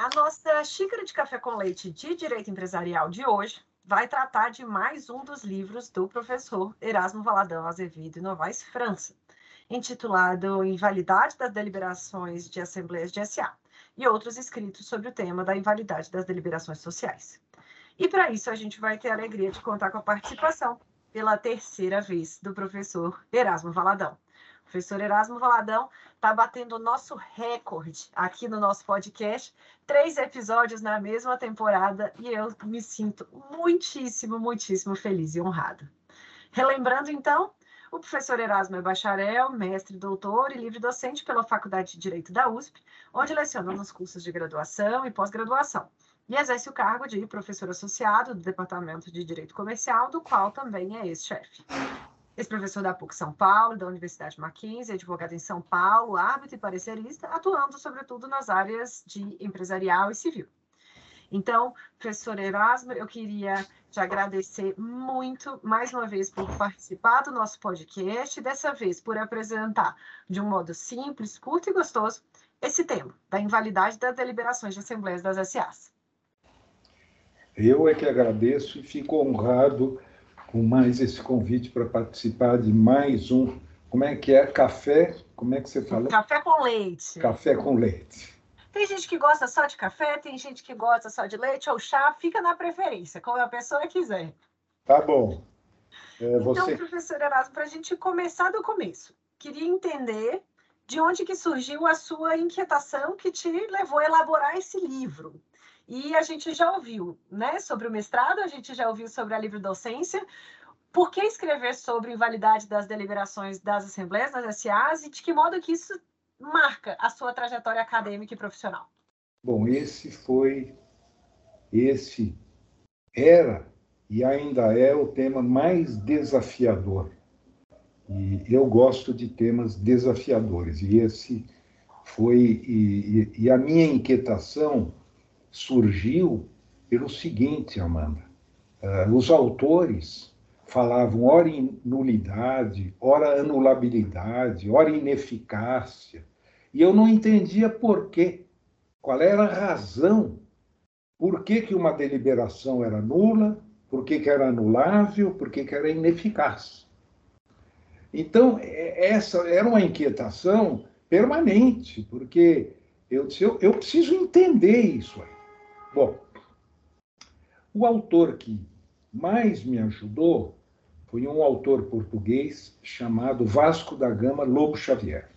A nossa xícara de café com leite de direito empresarial de hoje vai tratar de mais um dos livros do professor Erasmo Valadão Azevedo e Novaes França, intitulado Invalidade das Deliberações de Assembleias de SA e outros escritos sobre o tema da invalidade das deliberações sociais. E para isso a gente vai ter a alegria de contar com a participação pela terceira vez do professor Erasmo Valadão. Professor Erasmo Valadão está batendo o nosso recorde aqui no nosso podcast. Três episódios na mesma temporada e eu me sinto muitíssimo, muitíssimo feliz e honrado. Relembrando, então, o professor Erasmo é bacharel, mestre, doutor e livre-docente pela Faculdade de Direito da USP, onde leciona nos cursos de graduação e pós-graduação. E exerce o cargo de professor associado do Departamento de Direito Comercial, do qual também é ex-chefe. Ex-professor da PUC São Paulo, da Universidade Mackenzie, advogado em São Paulo, árbitro e parecerista, atuando sobretudo nas áreas de empresarial e civil. Então, professor Erasmo, eu queria te agradecer muito, mais uma vez, por participar do nosso podcast, dessa vez por apresentar, de um modo simples, curto e gostoso, esse tema, da invalidade das deliberações de assembleias das SAs. Eu é que agradeço e fico honrado com mais esse convite para participar de mais um. Como é que é? Café? Como é que você falou? Café com leite. Café com leite. Tem gente que gosta só de café, tem gente que gosta só de leite ou chá, fica na preferência, como a pessoa quiser. Tá bom. É, então, você... professor Erasmo, para a gente começar do começo, queria entender de onde que surgiu a sua inquietação que te levou a elaborar esse livro. E a gente já ouviu, né, sobre o mestrado, a gente já ouviu sobre a livre docência. Por que escrever sobre invalidade das deliberações das assembleias, das SAs, e de que modo que isso marca a sua trajetória acadêmica e profissional? Bom, esse foi, esse era e ainda é o tema mais desafiador. E eu gosto de temas desafiadores. E esse foi, e, e, e a minha inquietação surgiu pelo seguinte, Amanda. Uh, os autores falavam ora em nulidade, ora anulabilidade, ora ineficácia. E eu não entendia por quê. Qual era a razão? Por que, que uma deliberação era nula? Por que, que era anulável? Por que, que era ineficaz? Então, é, essa era uma inquietação permanente, porque eu, eu, eu preciso entender isso aí. Bom, o autor que mais me ajudou foi um autor português chamado Vasco da Gama Lobo Xavier,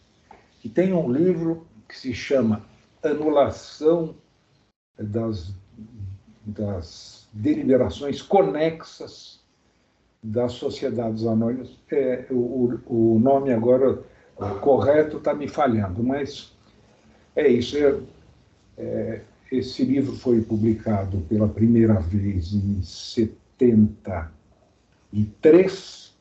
que tem um livro que se chama Anulação das, das deliberações conexas das sociedades anônimas. É, o, o nome agora correto está me falhando, mas é isso. É, é, esse livro foi publicado pela primeira vez em 73,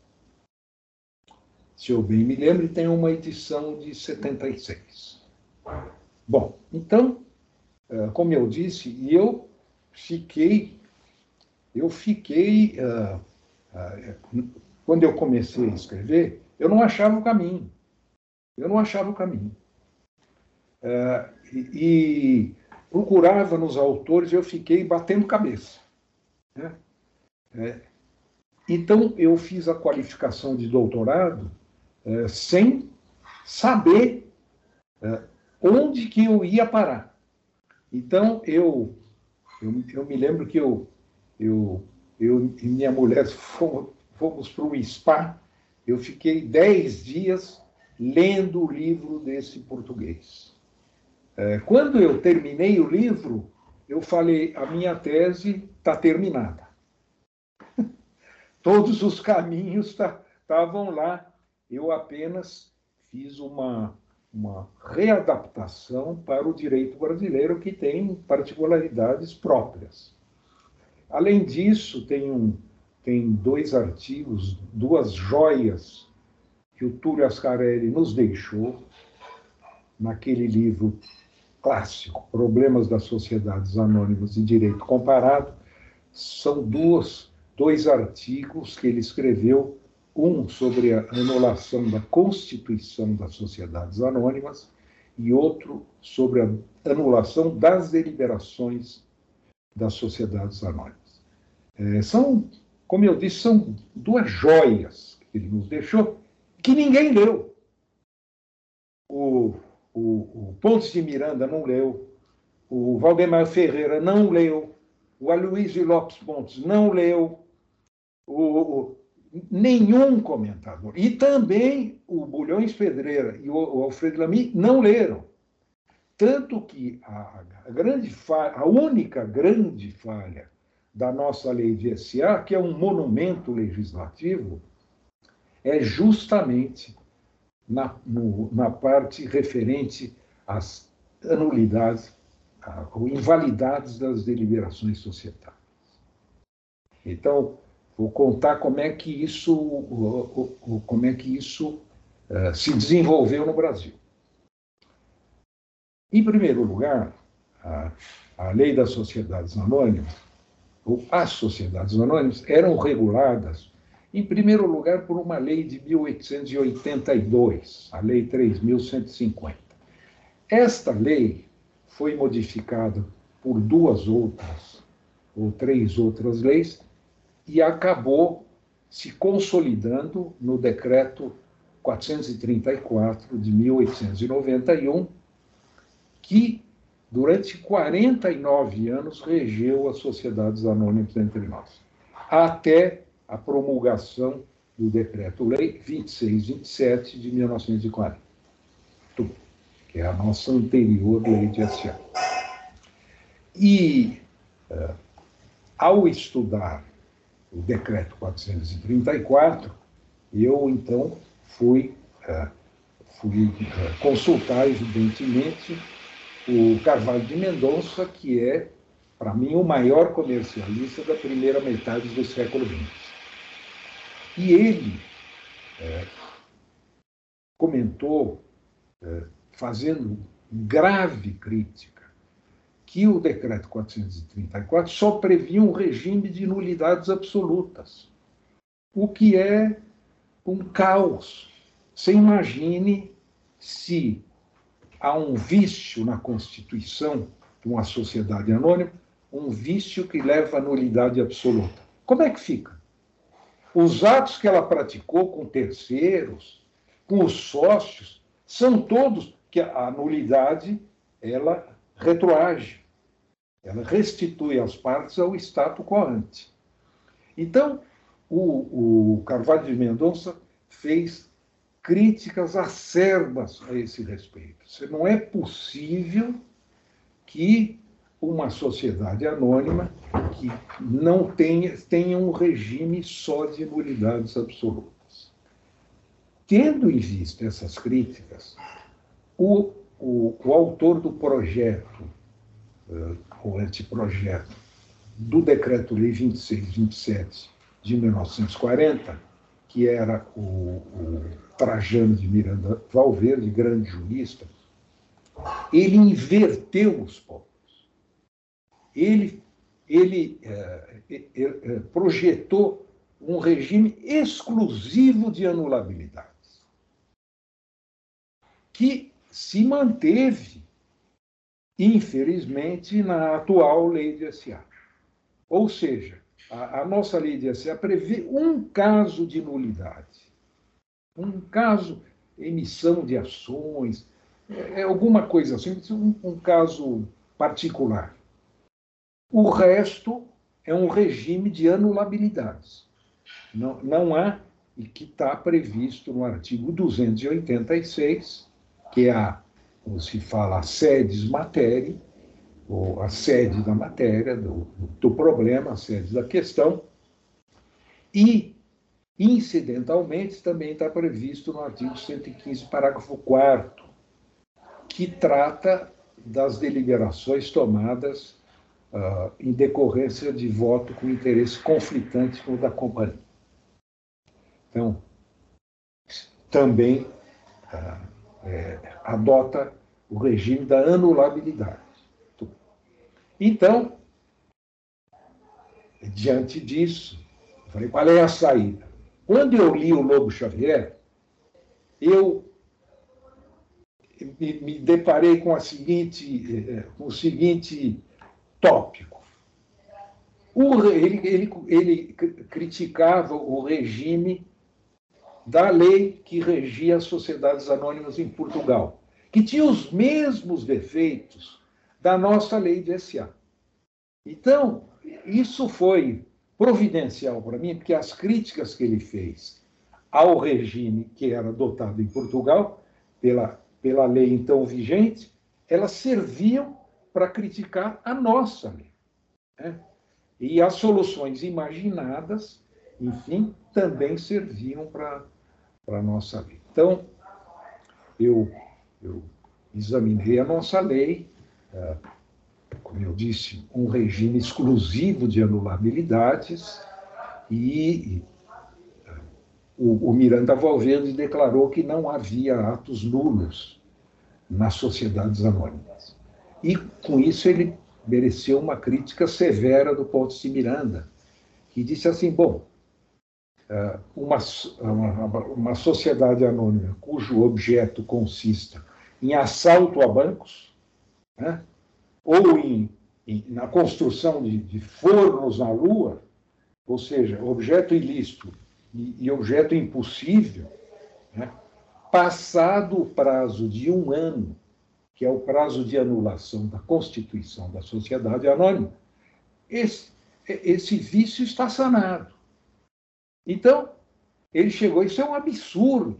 se eu bem me lembro, e tem uma edição de 76. Bom, então, eh, como eu disse, eu fiquei, eu fiquei, uh, uh, quando eu comecei a escrever, eu não achava o caminho. Eu não achava o caminho. E, procurava nos autores, eu fiquei batendo cabeça. Né? É, então, eu fiz a qualificação de doutorado é, sem saber é, onde que eu ia parar. Então, eu, eu, eu me lembro que eu, eu, eu e minha mulher fomos, fomos para o spa, eu fiquei dez dias lendo o livro desse português. É, quando eu terminei o livro, eu falei: a minha tese está terminada. Todos os caminhos estavam lá. Eu apenas fiz uma, uma readaptação para o direito brasileiro que tem particularidades próprias. Além disso, tem, um, tem dois artigos, duas joias que o Túlio Ascarelli nos deixou naquele livro clássico, Problemas das Sociedades Anônimas e Direito Comparado. São duas, dois artigos que ele escreveu um sobre a anulação da Constituição das Sociedades Anônimas e outro sobre a anulação das deliberações das sociedades anônimas. É, são, como eu disse, são duas joias que ele nos deixou que ninguém leu. O, o, o Pontes de Miranda não leu, o Valdemar Ferreira não leu, o Aloysio Lopes Pontes não leu, o, nenhum comentador. E também o Bulhões Pedreira e o, Alfredo Lamy não leram. Tanto que a, a, grande falha, a única grande falha da nossa lei de SA, que é um monumento legislativo, é justamente na, no, na parte referente às anulidades ou invalidades das deliberações societárias. Então, Vou contar como é que isso, como é que isso uh, se desenvolveu no Brasil. Em primeiro lugar, a, a lei das sociedades anônimas, ou as sociedades anônimas, eram reguladas, em primeiro lugar, por uma lei de 1882, a Lei 3.150. Esta lei foi modificada por duas outras, ou três outras leis, e acabou se consolidando no decreto 434 de 1891, que durante 49 anos regeu as sociedades anônimas entre nós, até a promulgação do decreto-lei 2627 de 1940, que é a nossa anterior lei de SA. E, uh, ao estudar o decreto 434, eu então fui, uh, fui uh, consultar, evidentemente, o Carvalho de Mendonça, que é, para mim, o maior comercialista da primeira metade do século XX. E ele uh, comentou, fazendo grave crítica, que o decreto 434 só previa um regime de nulidades absolutas, o que é um caos. Você imagine se há um vício na constituição de uma sociedade anônima, um vício que leva à nulidade absoluta. Como é que fica? Os atos que ela praticou com terceiros, com os sócios, são todos que a nulidade ela retroage. Ela restitui as partes ao status quo ante. Então, o, o Carvalho de Mendonça fez críticas acerbas a esse respeito. Não é possível que uma sociedade anônima que não tenha, tenha um regime só de nulidades absolutas. Tendo em vista essas críticas, o, o, o autor do projeto uh, anteprojeto do Decreto-Lei 2627 de 1940, que era o, o Trajano de Miranda Valverde, grande jurista, ele inverteu os povos. Ele, ele é, é, projetou um regime exclusivo de anulabilidades, que se manteve, infelizmente, na atual lei de SA. Ou seja, a, a nossa lei de SA prevê um caso de nulidade, um caso, emissão de ações, é, é alguma coisa assim, um, um caso particular. O resto é um regime de anulabilidades. Não, não há, e que está previsto no artigo 286, que é a, como se fala, a sedes matéria, ou a sede da matéria, do, do problema, a sede da questão, e, incidentalmente, também está previsto no artigo 115, parágrafo 4 que trata das deliberações tomadas uh, em decorrência de voto com interesse conflitante com o da companhia. Então, também uh, é, adota o regime da anulabilidade. Então, diante disso, falei, qual é a saída? Quando eu li o Lobo Xavier, eu me, me deparei com, a seguinte, eh, com o seguinte tópico. O, ele, ele, ele criticava o regime da lei que regia as sociedades anônimas em Portugal, que tinha os mesmos defeitos da nossa lei de SA. Então, isso foi providencial para mim, porque as críticas que ele fez ao regime que era adotado em Portugal pela pela lei então vigente, elas serviam para criticar a nossa. Né? E as soluções imaginadas, enfim, também serviam para a nossa lei. Então, eu, eu examinei a nossa lei, é, como eu disse, um regime exclusivo de anulabilidades, e o, o Miranda Valverde declarou que não havia atos nulos nas sociedades anônimas. E, com isso, ele mereceu uma crítica severa do Ponte de Miranda, que disse assim: bom, é, uma, uma, uma sociedade anônima cujo objeto consista em assalto a bancos, né, ou em, em, na construção de, de fornos na Lua, ou seja, objeto ilícito e, e objeto impossível, né? passado o prazo de um ano, que é o prazo de anulação da constituição da sociedade anônima, esse, esse vício está sanado. Então, ele chegou, isso é um absurdo,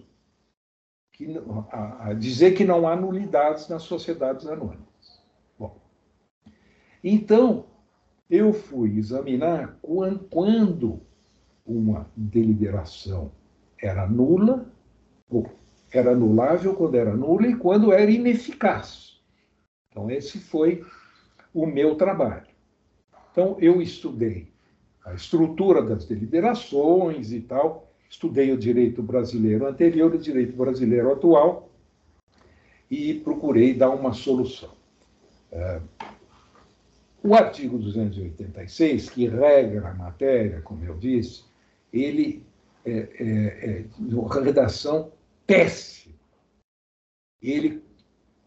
que, a, a dizer que não há nulidades nas sociedades anônimas. Bom, então, eu fui examinar quando, uma deliberação era nula, ou era anulável quando era nula e quando era ineficaz. Então, esse foi o meu trabalho. Então, eu estudei a estrutura das deliberações e tal, estudei o direito brasileiro anterior e o direito brasileiro atual e procurei dar uma solução. É, o artigo 286, que regra a matéria, como eu disse, ele é, é, é redação péssima. Ele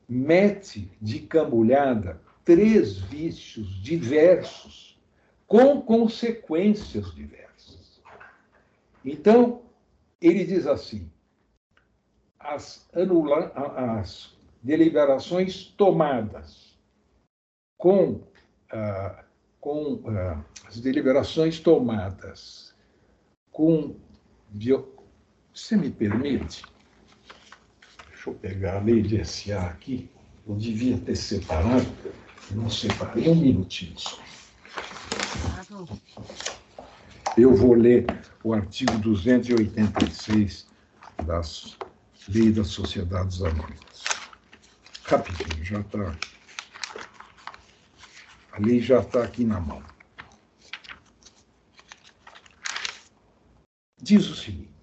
mete de cambulhada três vícios diversos, com consequências diversas. Então, ele diz assim: as, anula as deliberações tomadas com, ah, com ah, as deliberações tomadas com. Você me permite? Deixa eu pegar a lei de SA aqui. Eu devia ter separado. não separei um minutinho só. Eu vou ler o artigo 286 das Lei das Sociedades Anônimas. Rapidinho, já está. A lei já está aqui na mão. diz o seguinte: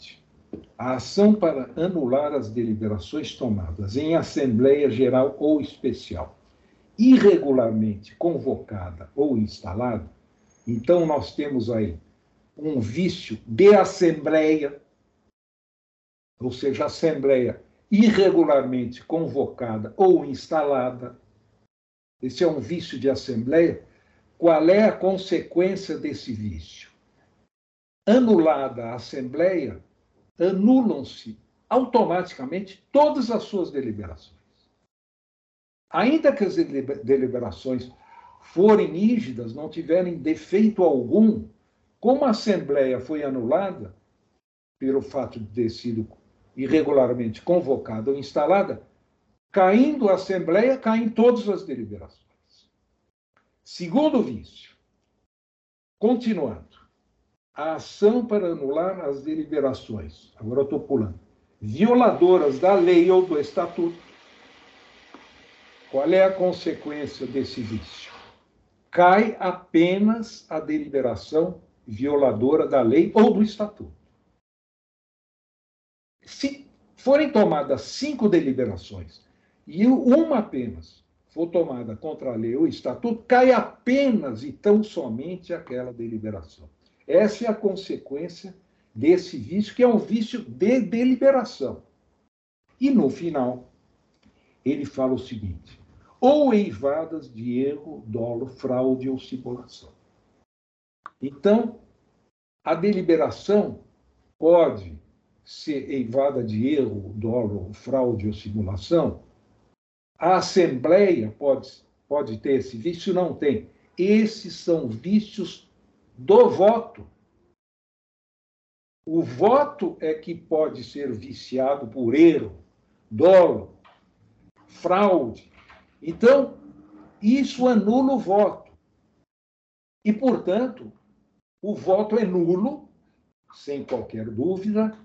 a ação para anular as deliberações tomadas em Assembleia Geral ou Especial, irregularmente convocada ou instalada, Então, nós temos aí um vício de assembleia, ou seja, assembleia irregularmente convocada ou instalada. Esse é um vício de assembleia. Qual é a consequência desse vício? Anulada a assembleia, anulam-se automaticamente todas as suas deliberações. Ainda que as deliberações forem rígidas, não tiverem defeito algum, como a Assembleia foi anulada, pelo fato de ter sido irregularmente convocada ou instalada, caindo a Assembleia, caem todas as deliberações. Segundo vício, continuando, a ação para anular as deliberações, agora eu estou pulando, violadoras da lei ou do estatuto. Qual é a consequência desse vício? cai apenas a deliberação violadora da lei ou do estatuto. Se forem tomadas cinco deliberações e uma apenas for tomada contra a lei ou estatuto, cai apenas e tão somente aquela deliberação. Essa é a consequência desse vício, que é um vício de deliberação. E no final, ele fala o seguinte: ou eivadas de erro, dolo, fraude ou simulação. Então, a deliberação pode ser eivada de erro, dolo, fraude ou simulação. A Assembleia pode, pode ter esse vício? Não tem. Esses são vícios do voto. O voto é que pode ser viciado por erro, dolo, fraude, então, isso anula o voto. E, portanto, o voto é nulo, sem qualquer dúvida,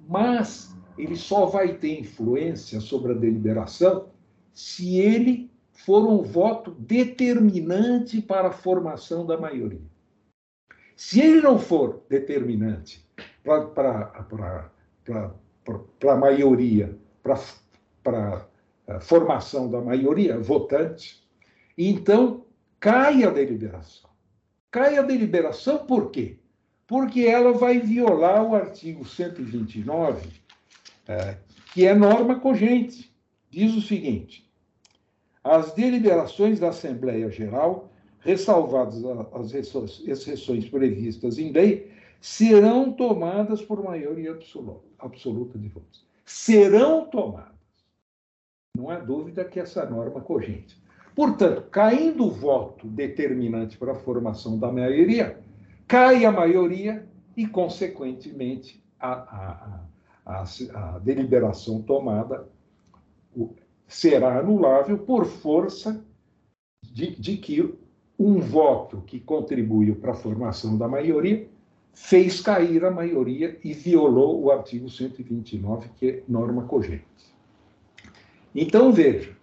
mas ele só vai ter influência sobre a deliberação se ele for um voto determinante para a formação da maioria. Se ele não for determinante para a maioria, para formação da maioria votante, então cai a deliberação. Cai a deliberação por quê? Porque ela vai violar o artigo 129, é, que é norma cogente. Diz o seguinte: as deliberações da Assembleia Geral, ressalvadas as exceções previstas em lei, serão tomadas por maioria absoluta de votos. Serão tomadas. Não há dúvida que essa norma cogente. Portanto, caindo o voto determinante para a formação da maioria, cai a maioria e, consequentemente, a, a, a, a deliberação tomada será anulável por força de, de que um voto que contribuiu para a formação da maioria fez cair a maioria e violou o artigo 129, que é norma cogente. Então, veja,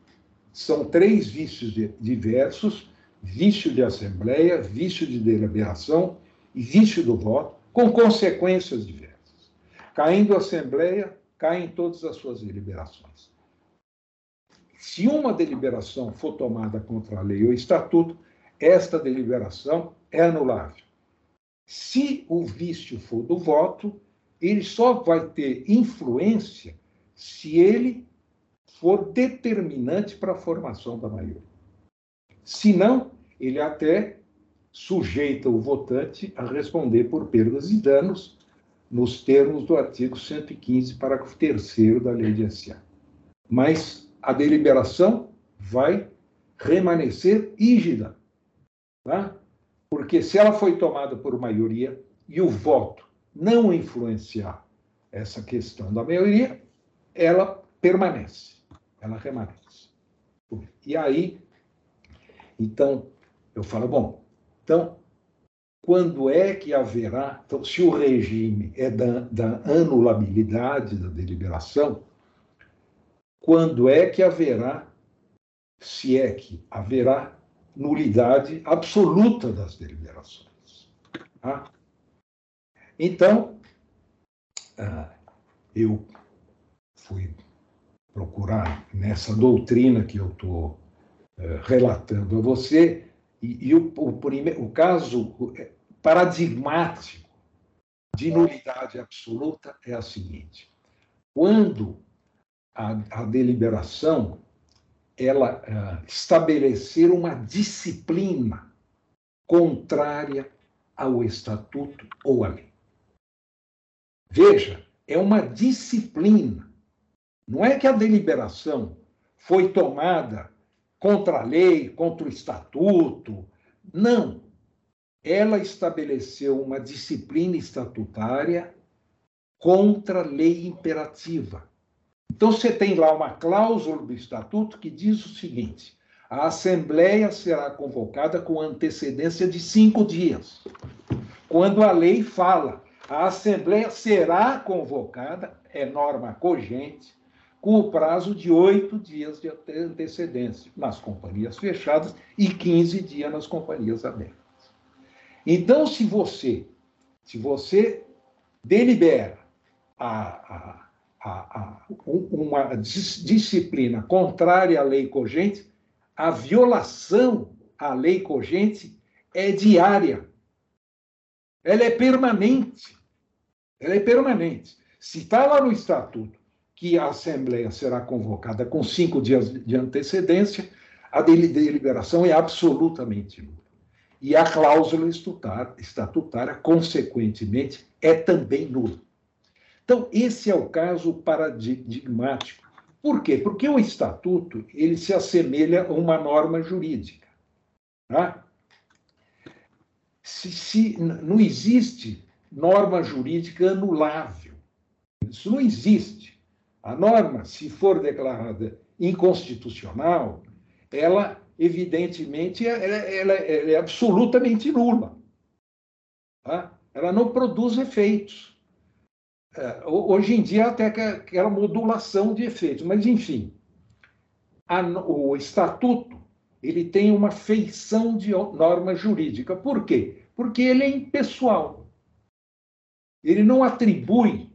são três vícios diversos: vício de assembleia, vício de deliberação e vício do voto, com consequências diversas. Caindo a assembleia, caem todas as suas deliberações. Se uma deliberação for tomada contra a lei ou estatuto, esta deliberação é anulável. Se o vício for do voto, ele só vai ter influência se ele for determinante para a formação da maioria. Se não, ele até sujeita o votante a responder por perdas e danos nos termos do artigo 115, parágrafo 3 da Lei de SA. Mas a deliberação vai remanescer rígida, tá? porque se ela foi tomada por maioria e o voto não influenciar essa questão da maioria, ela permanece ela remanesce. E aí, então, eu falo, bom, então, quando é que haverá, então, se o regime é da, da anulabilidade da deliberação, quando é que haverá, se é que haverá, nulidade absoluta das deliberações? Tá? Então, ah, eu fui procurar nessa doutrina que eu estou eh, relatando a você, E, e o, o, o caso paradigmático de nulidade absoluta é a seguinte: quando a, a deliberação ela uh, estabelecer uma disciplina contrária ao estatuto ou à lei. Veja, é uma disciplina. Não é que a deliberação foi tomada contra a lei, contra o estatuto. Não. Ela estabeleceu uma disciplina estatutária contra a lei imperativa. Então, você tem lá uma cláusula do estatuto que diz o seguinte: a Assembleia será convocada com antecedência de cinco dias. Quando a lei fala, a Assembleia será convocada, é norma cogente, com o prazo de oito dias de antecedência nas companhias fechadas e 15 dias nas companhias abertas. Então, se você, se você delibera a, a a, a, uma disciplina contrária à lei cogente, a violação à lei cogente é diária. Ela é permanente. Ela é permanente. Se está lá no estatuto que a Assembleia será convocada com cinco dias de antecedência, a deliberação é absolutamente nula. E a cláusula estatutária, consequentemente, é também nula. Então, esse é o caso paradigmático. Por quê? Porque o estatuto ele se assemelha a uma norma jurídica. Tá? Se, se, não existe norma jurídica anulável. Isso não existe. A norma, se for declarada inconstitucional, ela, evidentemente, ela, ela, ela é absolutamente nula. Tá? Ela não produz efeitos. É, hoje em dia, até aquela modulação de efeitos, mas, enfim, a, o estatuto ele tem uma feição de norma jurídica. Por quê? Porque ele é impessoal. Ele não atribui,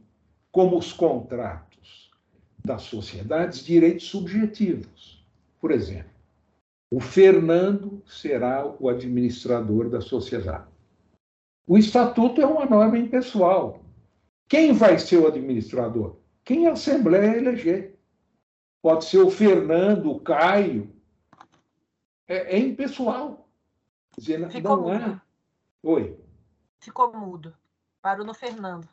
como os contratos das sociedades, direitos subjetivos. Por exemplo, o Fernando será o administrador da sociedade. O estatuto é uma norma impessoal. Quem vai ser o administrador? Quem a Assembleia eleger. Pode ser o Fernando, o Caio. É, é impessoal. Dizer, Ficou não mudo. É... Oi. Ficou mudo. Parou no Fernando.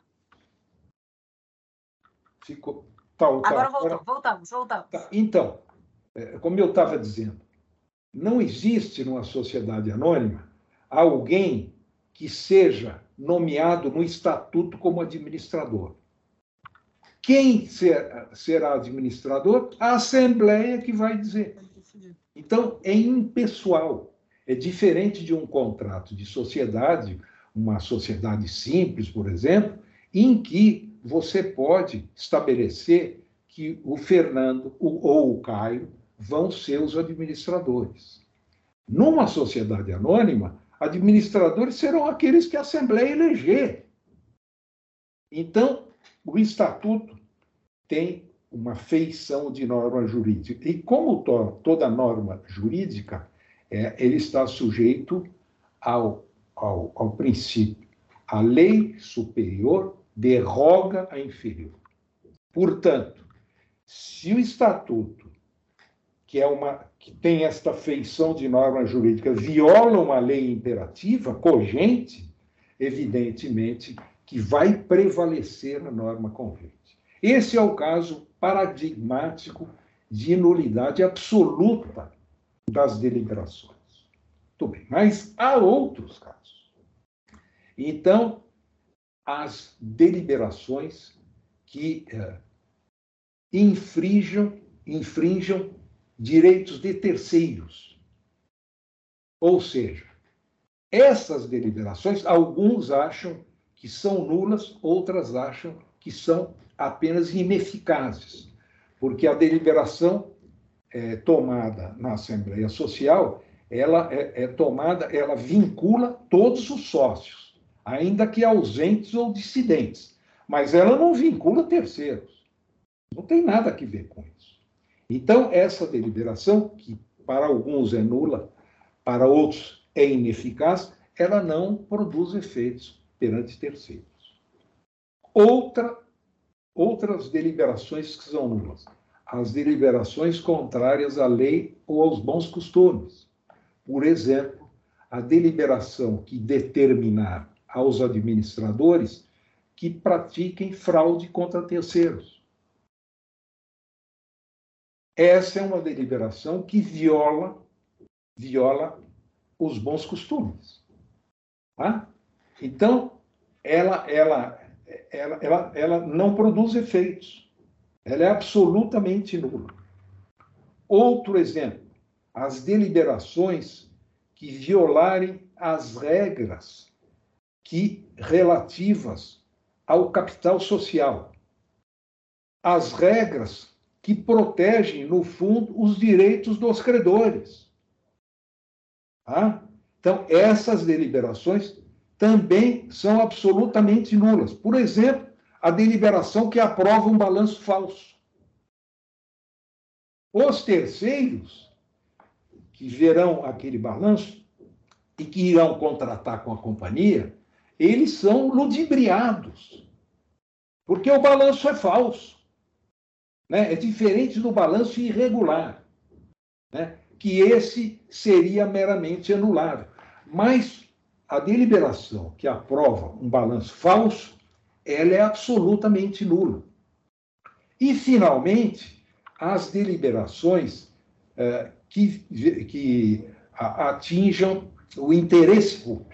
Ficou. Tá, tá, Agora voltou. Agora... Voltamos, voltamos. Tá. Então, é, como eu estava dizendo, não existe numa sociedade anônima alguém que seja nomeado no estatuto como administrador. Quem ser, será administrador? A Assembleia que vai dizer. Então, é impessoal. É diferente de um contrato de sociedade, uma sociedade simples, por exemplo, em que você pode estabelecer que o Fernando ou o Caio vão ser os administradores. Numa sociedade anônima, administradores serão aqueles que a Assembleia eleger. Então, o Estatuto tem uma feição de norma jurídica. E como to toda norma jurídica, é, ele está sujeito ao, ao, ao princípio. A lei superior derroga a inferior. Portanto, se o Estatuto que é uma que tem esta feição de norma jurídica, viola uma lei imperativa cogente, evidentemente que vai prevalecer a norma convente. Esse é o caso paradigmático de nulidade absoluta das deliberações. Muito bem, mas há outros casos. Então, as deliberações que eh, infringam, infringam direitos de terceiros. Ou seja, essas deliberações, alguns acham que são nulas, outras acham que são apenas ineficazes, porque a deliberação é, tomada na Assembleia Social, ela é, é tomada, ela vincula todos os sócios, ainda que ausentes ou dissidentes, mas ela não vincula terceiros. Não tem nada a ver com isso. Então, essa deliberação, que para alguns é nula, para outros é ineficaz, ela não produz efeitos perante terceiros. Outra, outras deliberações que são nulas. As deliberações contrárias à lei ou aos bons costumes. Por exemplo, a deliberação que determinar aos administradores que pratiquem fraude contra terceiros. Essa é uma deliberação que viola viola os bons costumes. Tá? Então, ela, ela, ela, ela, ela não produz efeitos. Ela é absolutamente nula. Outro exemplo, as deliberações que violarem as regras que relativas ao capital social. As regras que protegem, no fundo, os direitos dos credores. Tá? Então, essas deliberações também são absolutamente nulas. Por exemplo, a deliberação que aprova um balanço falso. Os terceiros que verão aquele balanço e que irão contratar com a companhia, eles são ludibriados, porque o balanço é falso. Né? É diferente do balanço irregular. Né? que esse seria meramente anulável. Mas a deliberação que aprova um balanço falso, ela é absolutamente nula. E, finalmente, as deliberações eh, que, que atinjam o interesse público.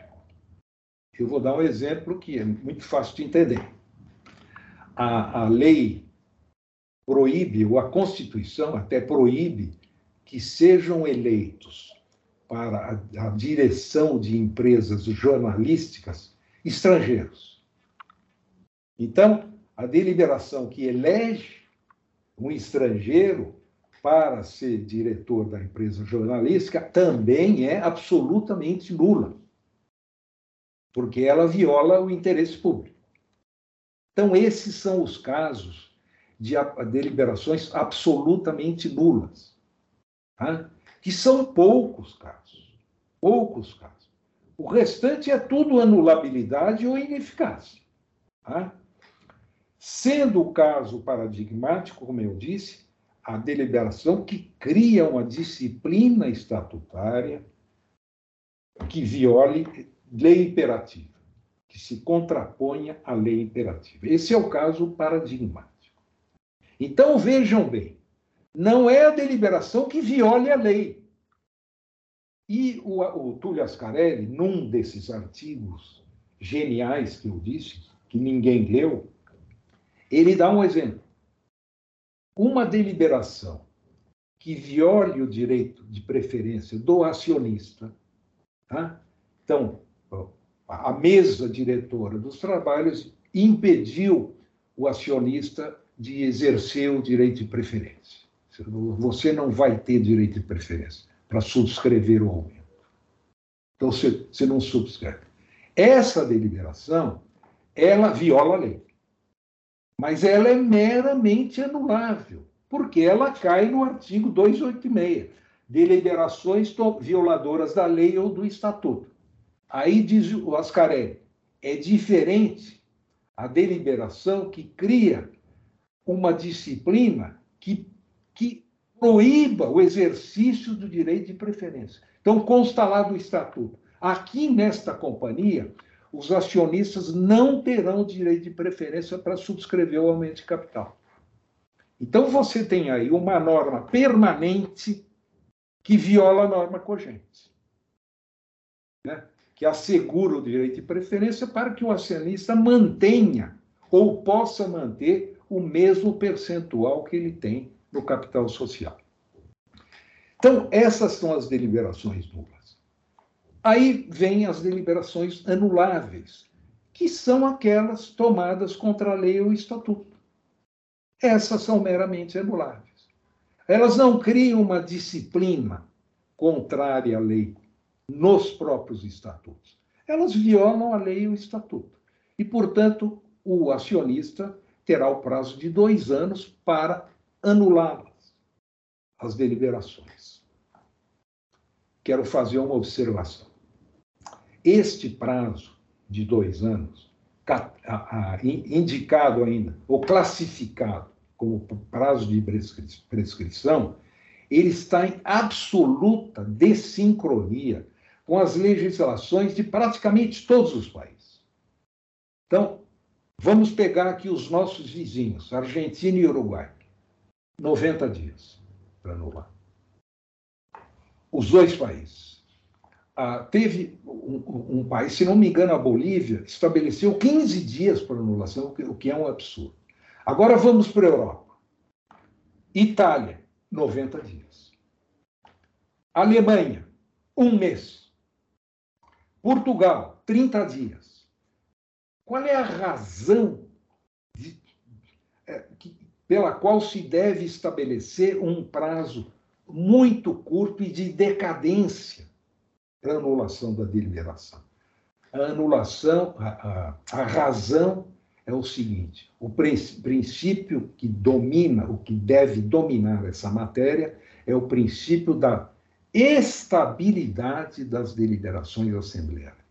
Eu vou dar um exemplo que é muito fácil de entender. A, a lei proíbe, ou a Constituição até proíbe, que sejam eleitos para a, direção de empresas jornalísticas estrangeiros. Então, a deliberação que elege um estrangeiro para ser diretor da empresa jornalística também é absolutamente nula, porque ela viola o interesse público. Então, esses são os casos de deliberações absolutamente nulas tá? que são poucos casos. Poucos casos. O restante é tudo anulabilidade ou ineficácia. Tá? Sendo o caso paradigmático, como eu disse, a deliberação que cria uma disciplina estatutária que viole lei imperativa, que se contraponha à lei imperativa. Esse é o caso paradigmático. Então, vejam bem, não é a deliberação que viole a lei. E o, o Túlio Ascarelli, num desses artigos geniais que eu disse, que ninguém leu, ele dá um exemplo. Uma deliberação que viole o direito de preferência do acionista, tá? então, a mesa diretora dos trabalhos impediu o acionista de exercer o direito de preferência. Você não vai ter direito de preferência para subscrever o aumento. Então, você, você não subscreve. Essa deliberação, ela viola a lei. Mas ela é meramente anulável, porque ela cai no artigo 286, deliberações violadoras da lei ou do estatuto. Aí diz o Ascarelli, é diferente a deliberação que cria uma disciplina que que proíba o exercício do direito de preferência. Então, consta lá do estatuto. Aqui nesta companhia, os acionistas não terão direito de preferência para subscrever o aumento de capital. Então, você tem aí uma norma permanente que viola a norma cogente, né? que assegura o direito de preferência para que o acionista mantenha ou possa manter o mesmo percentual que ele tem no capital social. Então, essas são as deliberações nulas. Aí vêm as deliberações anuláveis, que são aquelas tomadas contra a lei ou estatuto. Essas são meramente anuláveis. Elas não criam uma disciplina contrária à lei nos próprios estatutos. Elas violam a lei e o estatuto. E, portanto, o acionista terá o prazo de dois anos para anulá-las, as deliberações. Quero fazer uma observação. este prazo de dois anos, indicado ainda, ou classificado como prazo de prescrição, ele está em absoluta desincronia com as legislações de praticamente todos os países. Então, vamos pegar aqui os nossos vizinhos, Argentina e Uruguai. 90 dias para anular. Os dois países. Ah, teve um, um, país, se não me engano, a Bolívia, estabeleceu 15 dias para anulação, o que é um absurdo. Agora vamos para a Europa. Itália, 90 dias. Alemanha, um mês. Portugal, 30 dias. Qual é a razão de, é, que, pela qual se deve estabelecer um prazo muito curto e de decadência para a anulação da deliberação? A anulação, a, a, a razão é o seguinte: o princípio que domina, o que deve dominar essa matéria, é o princípio da estabilidade das deliberações assembleárias.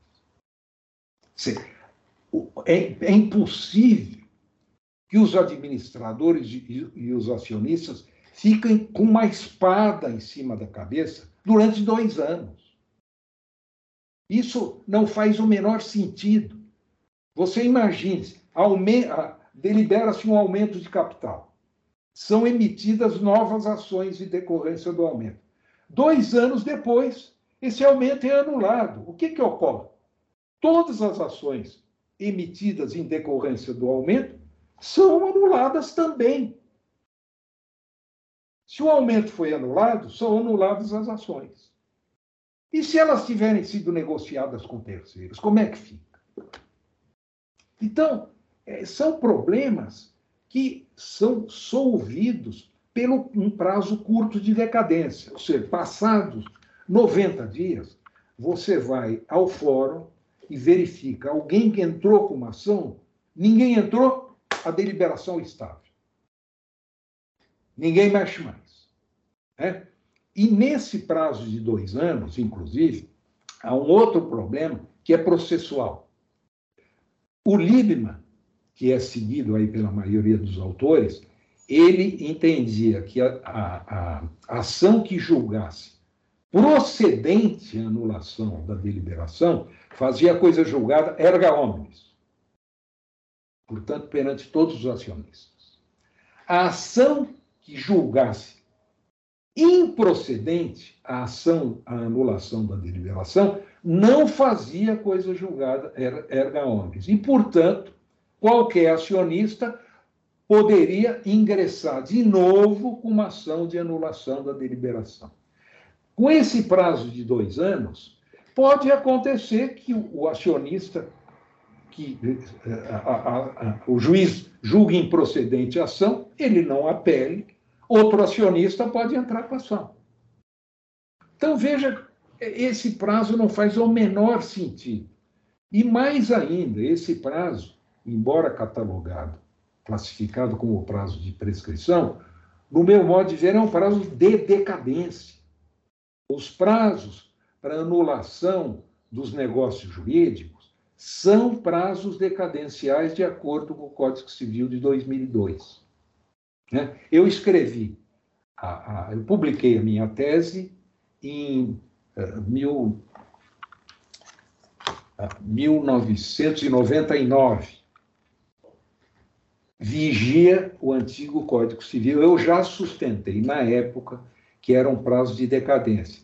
É, é impossível que os administradores e, e os acionistas fiquem com uma espada em cima da cabeça durante dois anos. Isso não faz o menor sentido. Você imagine, delibera-se um aumento de capital. São emitidas novas ações em decorrência do aumento. Dois anos depois, esse aumento é anulado. O que, que ocorre? Todas as ações emitidas em decorrência do aumento são anuladas também. Se o aumento foi anulado, são anuladas as ações. E se elas tiverem sido negociadas com terceiros, como é que fica? Então, é, são problemas que são solvidos pelo um prazo curto de decadência. Ou seja, passados 90 dias, você vai ao fórum e verifica alguém que entrou com uma ação, ninguém entrou, a deliberação é estável. Ninguém mexe mais. Né? E nesse prazo de dois anos, inclusive, há um outro problema que é processual. O Liebman que é seguido aí pela maioria dos autores, ele entendia que a, a, a ação que julgasse procedente anulação da deliberação fazia a coisa julgada erga omnes, portanto, perante todos os acionistas. A ação que julgasse improcedente a ação, a anulação da deliberação, não fazia coisa julgada erga omnes. E, portanto, qualquer acionista poderia ingressar de novo com uma ação de anulação da deliberação. Com esse prazo de dois anos, pode acontecer que o acionista, que a, a, a, o juiz julgue improcedente a ação, ele não apele, outro acionista pode entrar com a ação. Então, veja, esse prazo não faz o menor sentido. E mais ainda, esse prazo embora catalogado, classificado como prazo de prescrição, no meu modo de ver, é um prazo de decadência. Os prazos para anulação dos negócios jurídicos são prazos decadenciais de acordo com o Código Civil de 2002. Né? Eu escrevi, a, a, eu publiquei a minha tese em uh, mil, uh, 1999 vigia o antigo Código Civil. Eu já sustentei na época que era um prazo de decadência.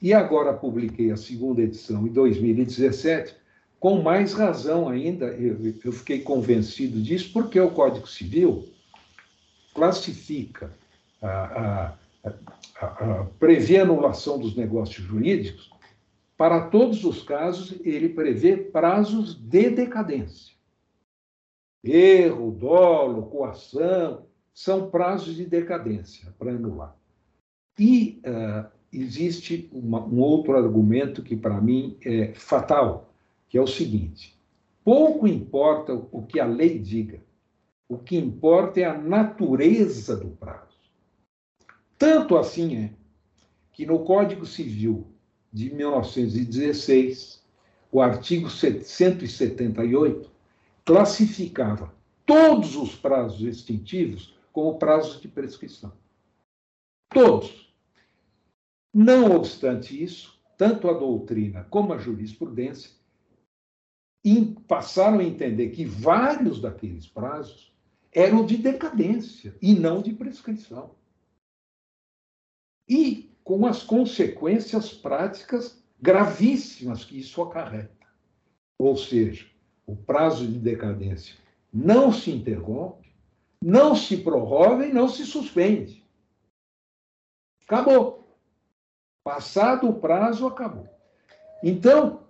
E agora publiquei a segunda edição em 2017, com mais razão ainda, eu, eu fiquei convencido disso, porque o Código Civil classifica, a, a, a, a prevê anulação dos negócios jurídicos, para todos os casos, ele prevê prazos de decadência. Erro, dolo, coação, são prazos de decadência para anular. E uh, existe uma, um outro argumento que, para mim, é fatal, que é o seguinte: pouco importa o que a lei diga, o que importa é a natureza do prazo. Tanto assim é que no Código Civil de 1916, o artigo 178 classificava todos os prazos extintivos como prazos de prescrição. Todos. Não obstante isso, tanto a doutrina como a jurisprudência passaram a entender que vários daqueles prazos eram de decadência e não de prescrição. E com as consequências práticas gravíssimas que isso acarreta. Ou seja, o prazo de decadência não se interrompe, não se prorroga e não se suspende. Acabou. Passado o prazo, acabou. Então,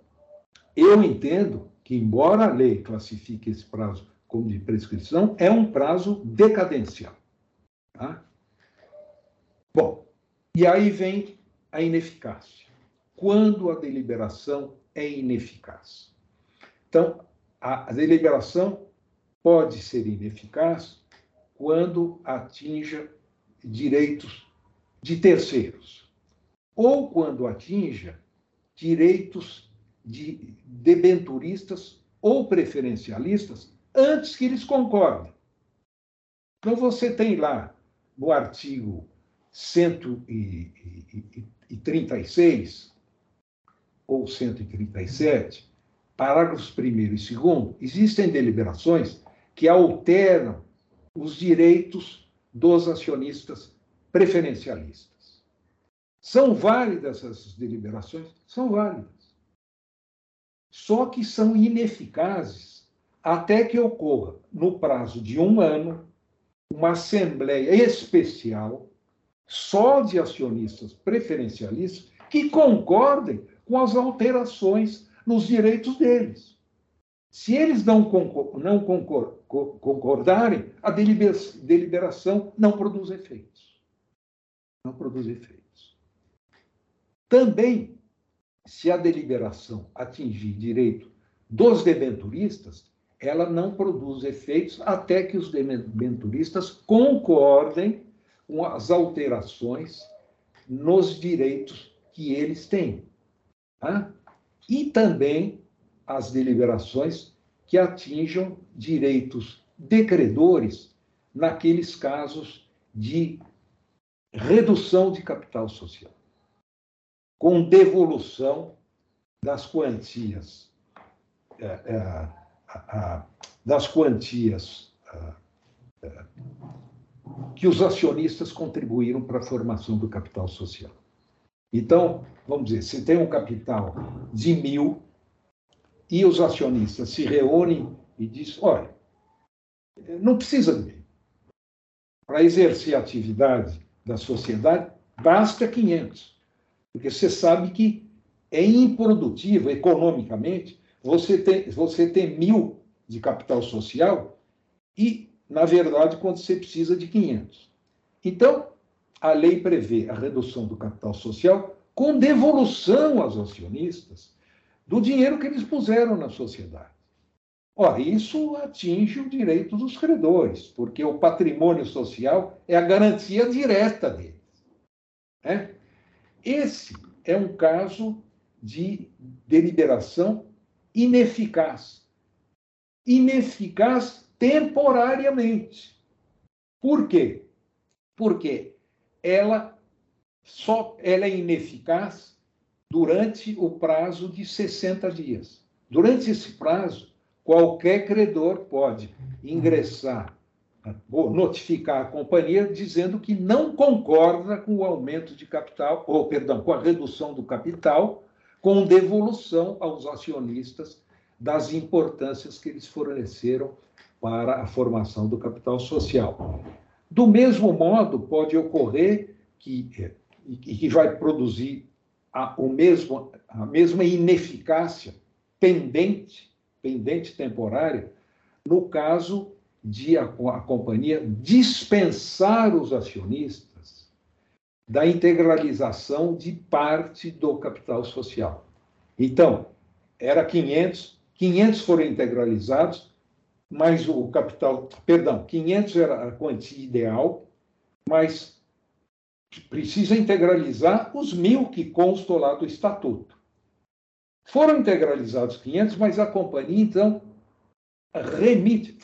eu entendo que, embora a lei classifique esse prazo como de prescrição, é um prazo decadencial. Tá? Bom, e aí vem a ineficácia. Quando a deliberação é ineficaz. Então, a deliberação pode ser ineficaz quando atinja direitos de terceiros, ou quando atinja direitos de debenturistas ou preferencialistas antes que eles concordem. Então, você tem lá no artigo 136 ou 137, parágrafos 1 e 2, existem deliberações que alteram os direitos dos acionistas preferencialistas. São válidas essas deliberações? São válidas. Só que são ineficazes até que ocorra, no prazo de um ano, uma assembleia especial só de acionistas preferencialistas que concordem com as alterações nos direitos deles. Se eles não, concor não concor concordarem, a deliberação não produz efeitos. Não produz efeitos. Também, se a deliberação atingir direito dos debenturistas, ela não produz efeitos até que os debenturistas concordem com as alterações nos direitos que eles têm. Tá? E também as deliberações que atinjam direitos de credores naqueles casos de redução de capital social, com devolução das quantias, é, é, das quantias é, que os acionistas contribuíram para a formação do capital social. Então, vamos dizer, se tem um capital de mil e os acionistas se reúnem e dizem: olha, não precisa de mim. Para exercer a atividade da sociedade, basta 500. Porque você sabe que é improdutivo economicamente você ter, você ter mil de capital social e na verdade, quando você precisa de 500. Então, a lei prevê a redução do capital social com devolução aos acionistas do dinheiro que eles puseram na sociedade. Ora, isso atinge o direito dos credores, porque o patrimônio social é a garantia direta deles. Né? Esse é um caso de deliberação ineficaz. Ineficaz temporariamente. Por quê? Porque ela só ela é ineficaz durante o prazo de 60 dias. Durante esse prazo, qualquer credor pode ingressar ou notificar a companhia dizendo que não concorda com o aumento de capital, ou perdão, com a redução do capital, com devolução aos acionistas das importâncias que eles forneceram para a formação do capital social. Do mesmo modo, pode ocorrer que, que vai produzir a, o mesmo, a mesma ineficácia pendente, pendente temporária, no caso de a, a companhia dispensar os acionistas da integralização de parte do capital social. Então, era 500, 500 foram integralizados, mas o capital, perdão, 500 era a quantia ideal, mas precisa integralizar os mil que constam lá do estatuto. Foram integralizados 500, mas a companhia, então, remite,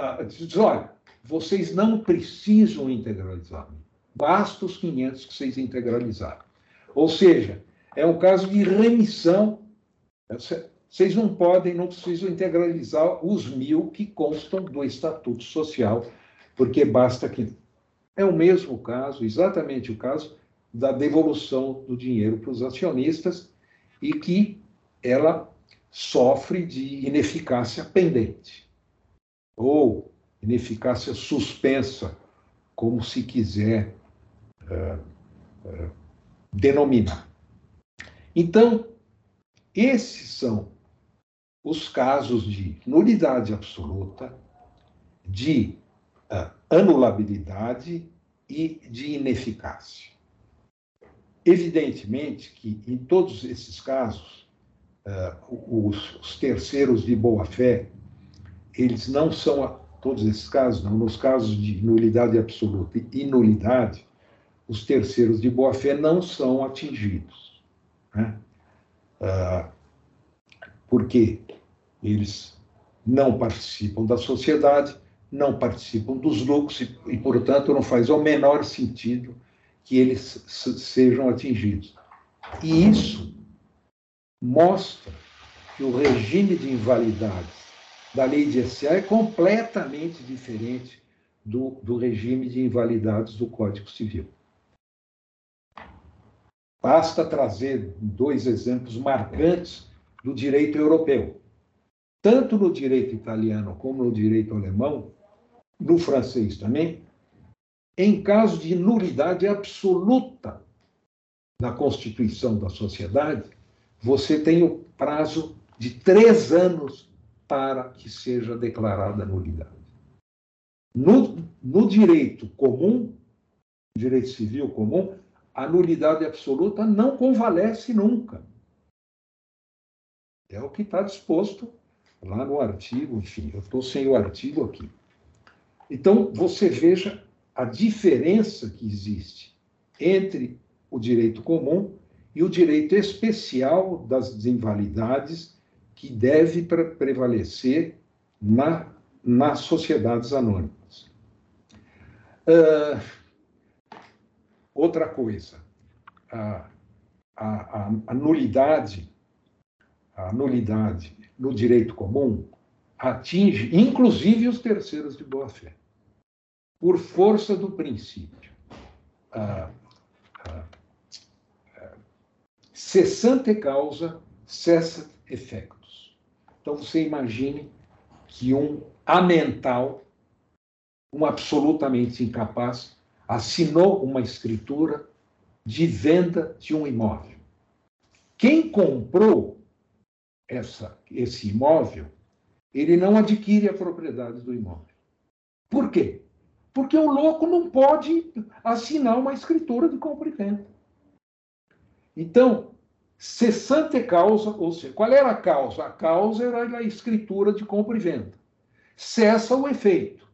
uh, diz, olha, vocês não precisam integralizar, basta os 500 que vocês integralizaram. Ou seja, é um caso de remissão, vocês não podem, não precisam integralizar os mil que constam do Estatuto Social, porque basta que. É o mesmo caso, exatamente o caso, da devolução do dinheiro para os acionistas e que ela sofre de ineficácia pendente ou ineficácia suspensa, como se quiser uh, uh, denominar. Então, esses são os casos de nulidade absoluta, de uh, anulabilidade e de ineficácia. Evidentemente que, em todos esses casos, os, os, terceiros de boa-fé, eles não são, todos esses casos, não, nos casos de nulidade absoluta e nulidade, os terceiros de boa-fé não são atingidos. Né? Uh, porque eles não participam da sociedade, não participam dos lucros e, e portanto, não faz o menor sentido que eles sejam atingidos. E isso mostra que o regime de invalidades da lei de SA é completamente diferente do, do regime de invalidades do Código Civil. Basta trazer dois exemplos marcantes do direito europeu. Tanto no direito italiano como no direito alemão, no francês também, em caso de nulidade absoluta da constituição da sociedade, você tem o prazo de três anos para que seja declarada nulidade. No, no direito comum, direito civil comum, a nulidade absoluta não convalesce nunca. É o que está disposto lá no artigo, enfim, eu estou sem o artigo aqui. Então, você veja a diferença que existe entre o direito comum e o direito especial das invalidades que deve prevalecer na, nas sociedades anônimas. Uh, outra coisa, a, a, a, nulidade, a nulidade no direito comum atinge inclusive os terceiros de boa-fé por força do princípio. Ah, cessante causa, cessa efeitos. Então você imagine que um amental, um absolutamente incapaz, assinou uma escritura de venda de um imóvel. Quem comprou essa, esse imóvel, ele não adquire a propriedade do imóvel. Por quê? Porque o louco não pode assinar uma escritura de compra e venda. Então, cessante causa, ou seja, qual era a causa? A causa era a escritura de compra e venda. Cessa o efeito.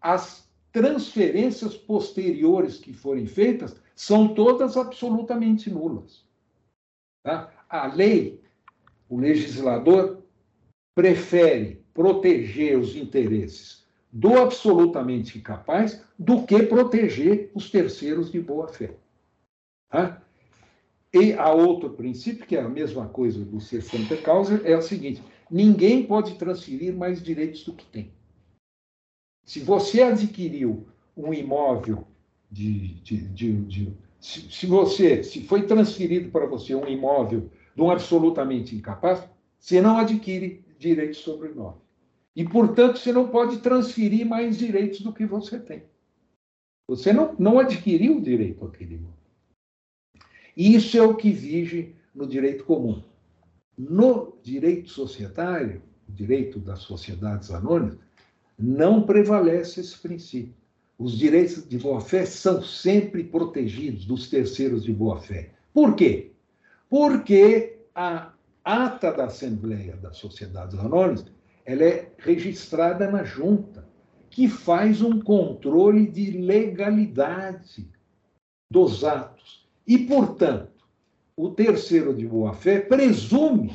As transferências posteriores que forem feitas são todas absolutamente nulas. Tá? A lei, o legislador, prefere proteger os interesses do absolutamente incapaz do que proteger os terceiros de boa fé. Tá? E há outro princípio, que é a mesma coisa do ser santa causa, é o seguinte: ninguém pode transferir mais direitos do que tem. Se você adquiriu um imóvel de. de, de, de se, se você se foi transferido para você um imóvel de um absolutamente incapaz, você não adquire direitos sobre o imóvel. E, portanto, você não pode transferir mais direitos do que você tem. Você não, não adquiriu o direito àquele imóvel. Isso é o que vige no direito comum. No direito societário, o direito das sociedades anônimas, não prevalece esse princípio. Os direitos de boa-fé são sempre protegidos dos terceiros de boa-fé. Por quê? Porque a ata da Assembleia das Sociedades Anônimas ela é registrada na junta, que faz um controle de legalidade dos atos. E, portanto, o terceiro de boa-fé presume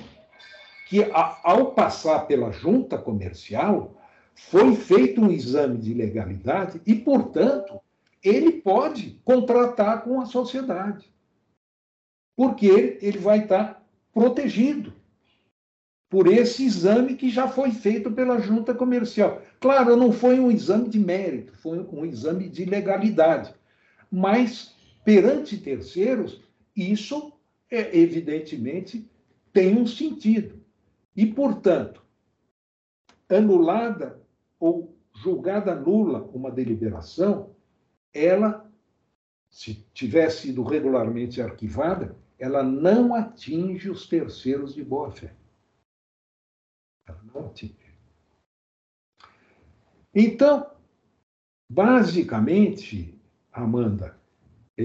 que, ao passar pela junta comercial, foi feito um exame de legalidade e, portanto, ele pode contratar com a sociedade. Porque ele vai estar protegido por esse exame que já foi feito pela junta comercial. Claro, não foi um exame de mérito, foi um exame de legalidade. Mas, perante terceiros, isso, é, evidentemente, tem um sentido. E, portanto, anulada ou julgada nula uma deliberação, ela, se tiver sido regularmente arquivada, ela não atinge os terceiros de boa-fé. Então, basicamente, Amanda,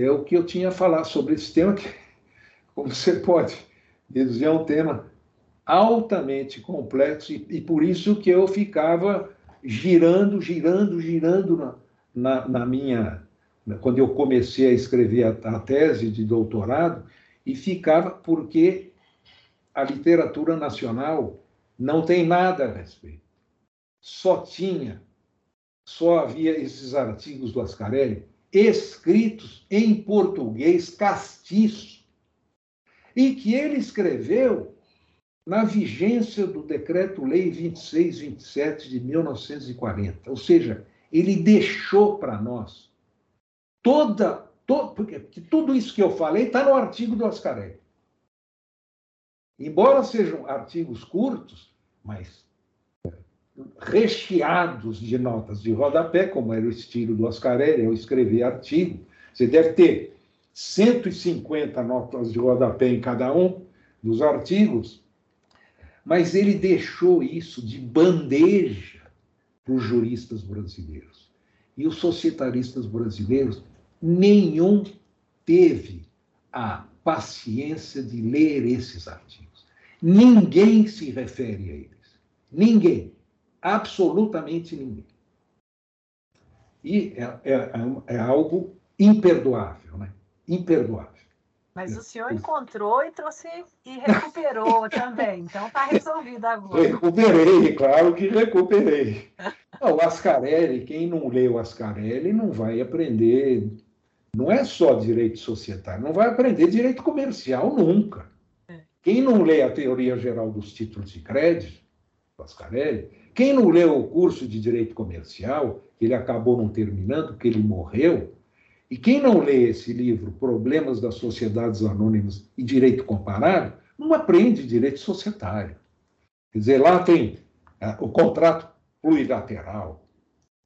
é o que eu tinha a falar sobre esse tema, que, como você pode deduzir, é um tema altamente complexo e, e, por isso que eu ficava girando, girando, girando na, na, na minha. Quando eu comecei a escrever a, a tese de doutorado, e ficava porque a literatura nacional não tem nada a respeito. Só tinha, só havia esses artigos do Ascarelli escritos em português castiço e que ele escreveu na vigência do Decreto-Lei 2627 de 1940. Ou seja, ele deixou para nós toda, porque, porque tudo isso que eu falei está no artigo do Ascarelli. Embora sejam artigos curtos, mas recheados de notas de rodapé, como era o estilo do Ascarelli, eu escrevi artigo. Você deve ter 150 notas de rodapé em cada um dos artigos, mas ele deixou isso de bandeja para os juristas brasileiros. E os societaristas brasileiros, nenhum teve a paciência de ler esses artigos. Ninguém se refere a eles. Ninguém. Absolutamente ninguém. E é, é, é algo imperdoável, né? Imperdoável. Mas o senhor encontrou e trouxe e recuperou também. Então está resolvido agora. Recuperei, claro que recuperei. o Ascarelli, quem não leu Ascarelli não vai aprender. Não é só direito societário, não vai aprender direito comercial nunca. É. Quem não lê a teoria geral dos títulos de crédito, Ascarelli, quem não leu o curso de direito comercial, que ele acabou não terminando, porque ele morreu, e quem não lê esse livro, Problemas das Sociedades Anônimas e Direito Comparado, não aprende direito societário. Quer dizer, lá tem é, o contrato plurilateral,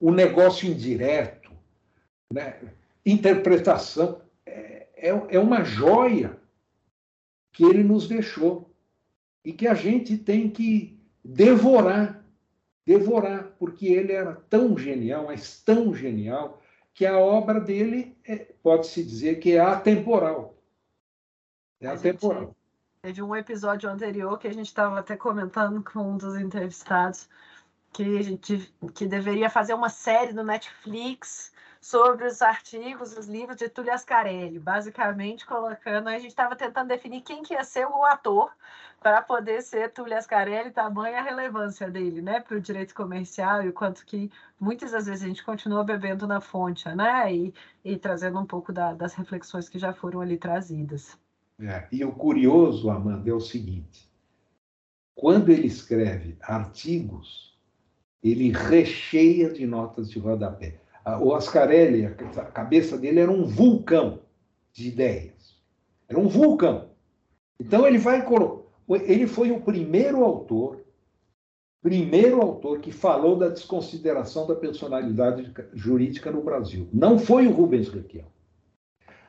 o negócio indireto, né? interpretação. É, é, é uma joia que ele nos deixou e que a gente tem que devorar, devorar, porque ele era tão genial, mas tão genial, que a obra dele é, pode-se dizer que é atemporal. É atemporal. Teve um episódio anterior que a gente estava até comentando com um dos entrevistados que a gente que deveria fazer uma série no Netflix sobre os artigos, os livros de Túlio Ascarelli, basicamente colocando, a gente estava tentando definir quem que ia ser o ator para poder ser Túlio Ascarelli, tamanha a relevância dele, né, para o direito comercial e o quanto que muitas das vezes a gente continua bebendo na fonte, né, e, e trazendo um pouco da, das reflexões que já foram ali trazidas. É, e o curioso, Amanda, é o seguinte: quando ele escreve artigos, ele recheia de notas de rodapé. O Ascarelli, a cabeça dele era um vulcão de ideias. Era um vulcão. Então ele vai ele foi o primeiro autor, primeiro autor que falou da desconsideração da personalidade jurídica no Brasil. Não foi o Rubens Requião.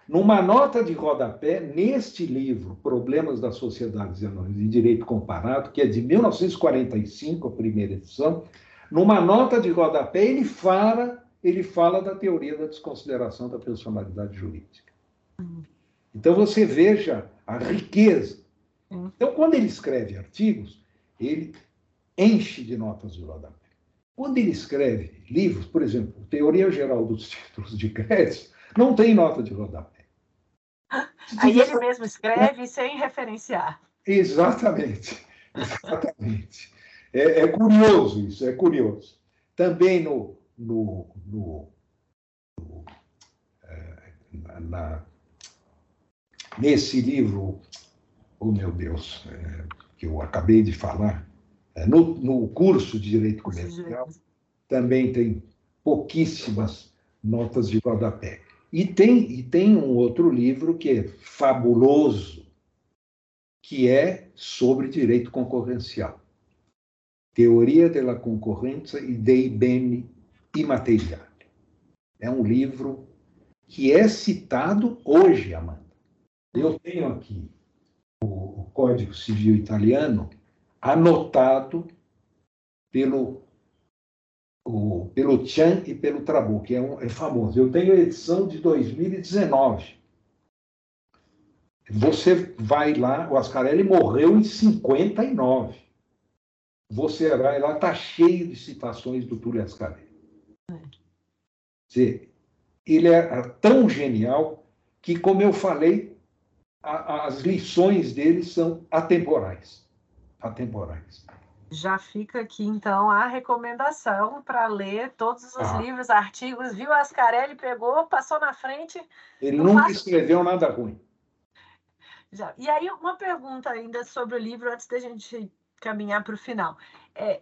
Numa nota de rodapé, neste livro, Problemas das Sociedades Anônimas de Direito Comparado, que é de 1945, a primeira edição, numa nota de rodapé, ele fala, ele fala da teoria da desconsideração da personalidade jurídica. Então você veja a riqueza então, quando ele escreve artigos, ele enche de notas de rodapé. Quando ele escreve livros, por exemplo, Teoria Geral dos Títulos de Crédito, não tem nota de rodapé. Aí ele mesmo escreve sem referenciar. Exatamente, exatamente. É, é, curioso isso, é curioso. Também no, no, no, no é, na, nesse livro, oh meu Deus, é, que eu acabei de falar, é, no, no curso de Direito Comercial, também tem pouquíssimas notas de rodapé. E tem, e tem um outro livro que é fabuloso, que é sobre direito concorrencial. Teoria della concorrenza e dei beni immateriali. É um livro que é citado hoje, Amanda. Eu tenho aqui o, Código Civil Italiano anotado pelo o, pelo Chan e pelo Trabu, que é, um, é famoso. Eu tenho a edição de 2019. Você vai lá, o Ascarelli morreu em 59. Você vai lá, está cheio de citações do Túlio Ascarelli. Ele é tão genial que, como eu falei, a, as lições dele são atemporais. Atemporais. Já fica aqui, então, a recomendação para ler todos os ah. livros, artigos. Viu, Ascarelli pegou, passou na frente. Ele nunca faço... escreveu nada ruim. Já. E aí, uma pergunta ainda sobre o livro, antes da gente caminhar para o final. É,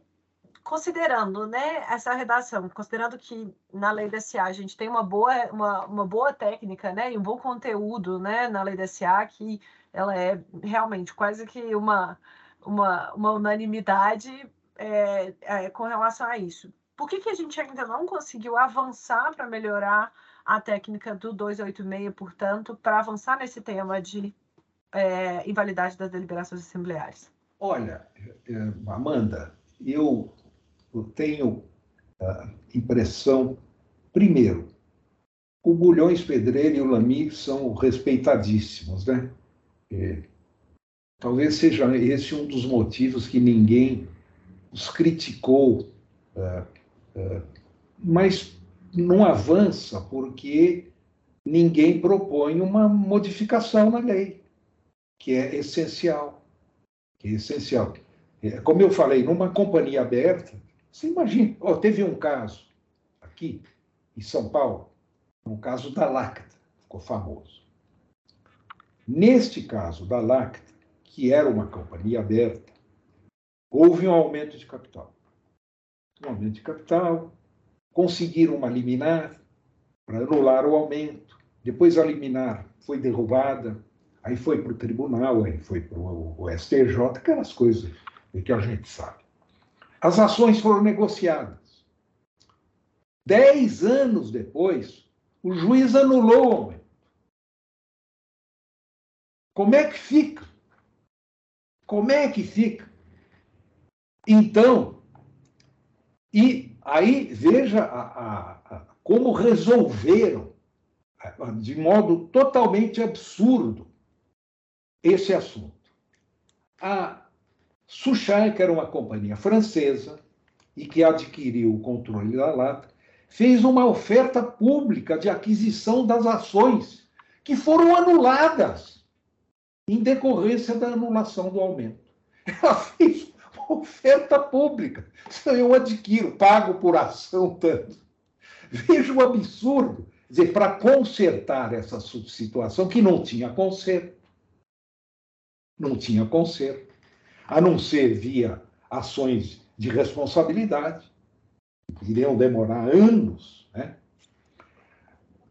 considerando né, essa redação, considerando que na lei da SA a gente tem uma boa, uma, uma boa técnica né, e um bom conteúdo né, na lei da SA, que ela é realmente quase que uma uma, uma unanimidade é, é, com relação a isso. Por que, que a gente ainda não conseguiu avançar para melhorar a técnica do 286, portanto, para avançar nesse tema de é, invalidade das deliberações assembleares? Olha, é, Amanda, eu, eu tenho a impressão, primeiro, o Bulhões Pedreira e o Lamy são respeitadíssimos, né? É, Talvez seja esse um dos motivos que ninguém os criticou, é, é, mas não avança porque ninguém propõe uma modificação na lei, que é essencial. Que é essencial. É, como eu falei, numa companhia aberta, você imagina, oh, teve um caso aqui em São Paulo, um caso da Lacta, ficou famoso. Neste caso da Lacta, que era uma companhia aberta, houve um aumento de capital. Um aumento de capital, conseguiram uma liminar para anular o aumento. Depois a liminar foi derrubada, aí foi para o tribunal, aí foi para o STJ, aquelas coisas que a gente sabe. As ações foram negociadas. Dez anos depois, o juiz anulou o aumento. Como é que fica? Como é que fica? Então, e aí veja a, a, a, como resolveram, de modo totalmente absurdo, esse assunto. A Suchai, que era uma companhia francesa e que adquiriu o controle da lata, fez uma oferta pública de aquisição das ações que foram anuladas em decorrência da anulação do aumento. Ela fez uma oferta pública. Eu adquiro, pago por ação tanto. Veja o absurdo. Dizer, para consertar essa situação que não tinha conserto. Não tinha conserto. A não ser via ações de responsabilidade, que iriam demorar anos. Né?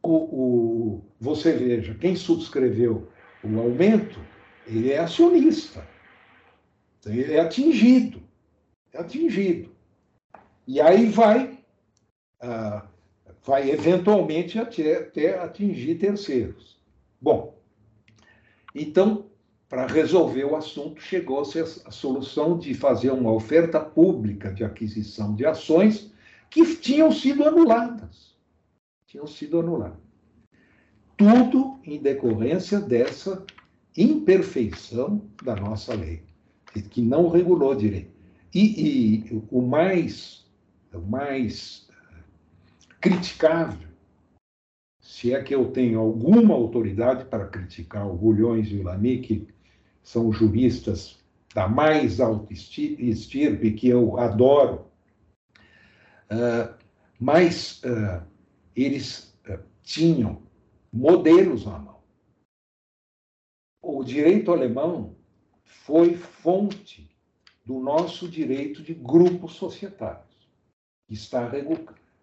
O, o, você veja, quem subscreveu o aumento, ele é acionista. Ele é atingido. É atingido. E aí vai, ah, vai eventualmente até, até atingir terceiros. Bom, então, para resolver o assunto, chegou-se a solução de fazer uma oferta pública de aquisição de ações que tinham sido anuladas. Tinham sido anuladas tudo em decorrência dessa imperfeição da nossa lei, que não regulou direito. E, e o mais, o mais criticável se é que eu tenho alguma autoridade para criticar o Bulhões e o Lamy, que são juristas da mais alta estirpe, que eu adoro, uh, mas uh, eles uh, tinham modelos na mão. O direito alemão foi fonte do nosso direito de grupos societários, que está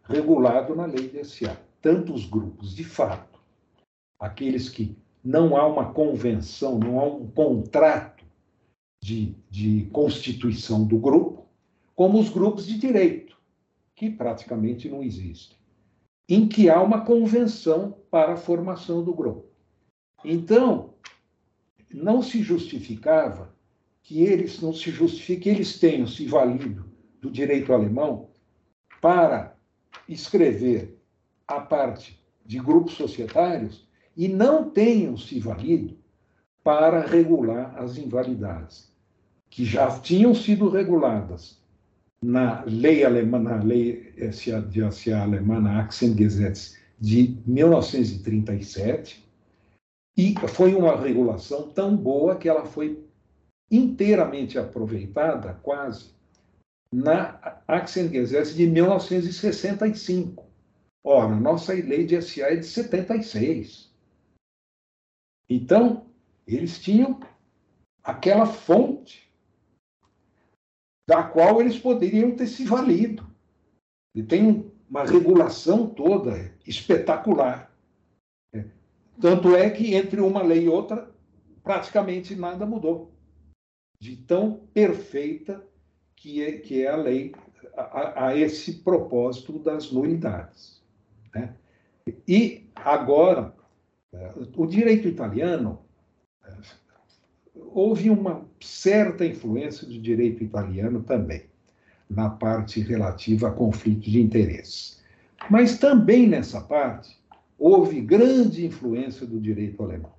regulado na lei de SA. Tanto os grupos de fato, aqueles que não há uma convenção, não há um contrato de, de constituição do grupo, como os grupos de direito, que praticamente não existem, em que há uma convenção para a formação do grupo. Então, não se justificava que eles não se justifique que eles tenham se valido do direito alemão para escrever a parte de grupos societários e não tenham se valido para regular as invalidades, que já tinham sido reguladas na lei alemã, na lei de SA alemã, na Aktiengesetz de 1937, e foi uma regulação tão boa que ela foi inteiramente aproveitada, quase, na Aktiengesetz de 1965. Ora, nossa lei de SA é de 76. Então, eles tinham aquela fonte da qual eles poderiam ter se valido. E tem uma regulação toda espetacular. É. Tanto é que entre uma lei e outra, praticamente nada mudou. De tão perfeita que é, que é a lei a, a esse propósito das nulidades. Né? E agora, o direito italiano houve uma certa influência do direito italiano também, na parte relativa a conflitos de interesses. Mas também nessa parte houve grande influência do direito alemão.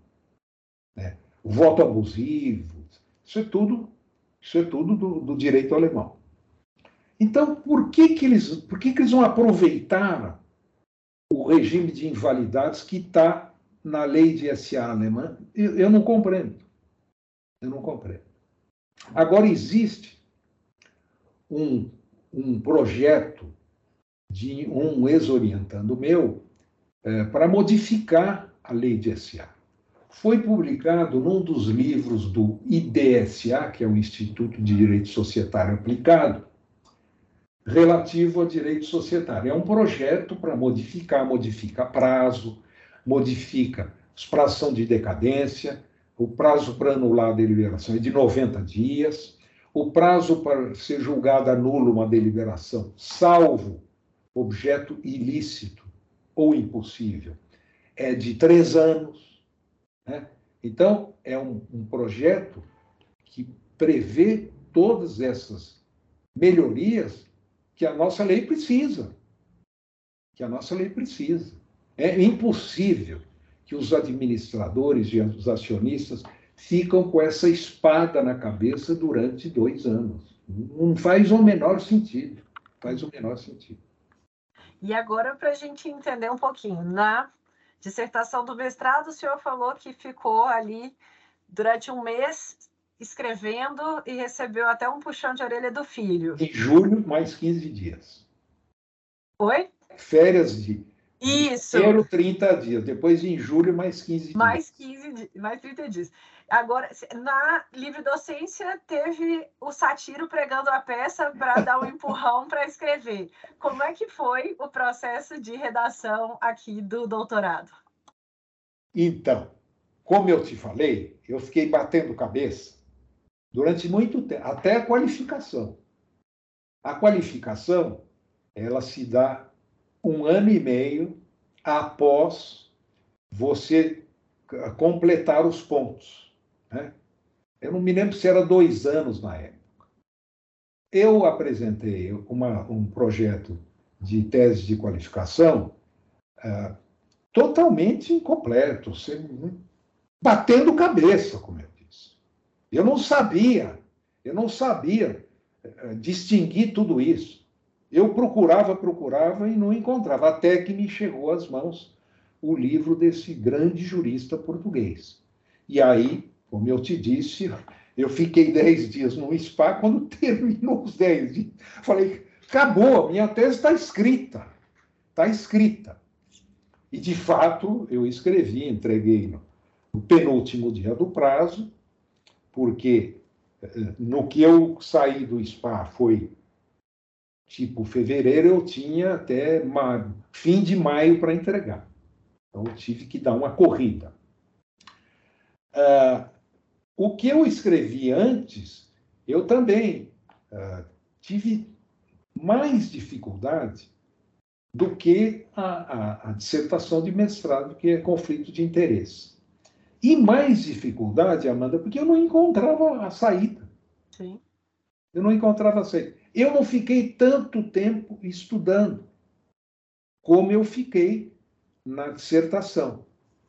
Né? O voto abusivo, isso é tudo, isso é tudo do, do direito alemão. Então, por que, que, eles, por que, que eles não aproveitaram o regime de invalidades que está na lei de SA alemã, eu, não compreendo. Eu não compreendo. Agora, existe um, um projeto de um ex-orientando meu é, para modificar a lei de SA. Foi publicado num dos livros do IDSA, que é o Instituto de Direito Societário Aplicado, relativo a direito societário. É um projeto para modificar, modifica prazo, modifica os prazos são de decadência, o prazo para anular a deliberação é de 90 dias, o prazo para ser julgada nulo uma deliberação, salvo objeto ilícito ou impossível, é de três anos. Né? Então, é um, um projeto que prevê todas essas melhorias que a nossa lei precisa. Que a nossa lei precisa. É impossível que os administradores e os acionistas ficam com essa espada na cabeça durante dois anos. Não faz o menor sentido. Faz o menor sentido. E agora, para a gente entender um pouquinho, na dissertação do mestrado, o senhor falou que ficou ali durante um mês escrevendo e recebeu até um puxão de orelha do filho. Em julho, mais 15 dias. Oi? Férias de isso. Primeiro 30 dias, depois em julho mais 15 dias. Mais 15 mais 30 dias. Agora, na livre docência, teve o Satiro pregando a peça para dar um empurrão para escrever. Como é que foi o processo de redação aqui do doutorado? Então, como eu te falei, eu fiquei batendo cabeça durante muito tempo, até a qualificação. A qualificação, ela se dá um ano e meio após você completar os pontos. Né? Eu não me lembro se era dois anos na época. Eu apresentei uma, um projeto de tese de qualificação uh, totalmente incompleto, sem, batendo cabeça, como eu disse. Eu não sabia, eu não sabia uh, distinguir tudo isso. Eu procurava, procurava e não encontrava, até que me chegou às mãos o livro desse grande jurista português. E aí, como eu te disse, eu fiquei dez dias no spa, quando terminou os dez dias, falei, acabou, minha tese está escrita, está escrita. E, de fato, eu escrevi, entreguei no, no penúltimo dia do prazo, porque eh, no que eu saí do spa foi tipo fevereiro, eu tinha até fim de maio para entregar. Então, eu tive que dar uma corrida. Uh, o que eu escrevi antes, eu também uh, tive mais dificuldade do que a, a, a, dissertação de mestrado, que é conflito de interesse. E mais dificuldade, Amanda, porque eu não encontrava a saída. Sim. Eu não encontrava a saída. Eu não fiquei tanto tempo estudando como eu fiquei na dissertação.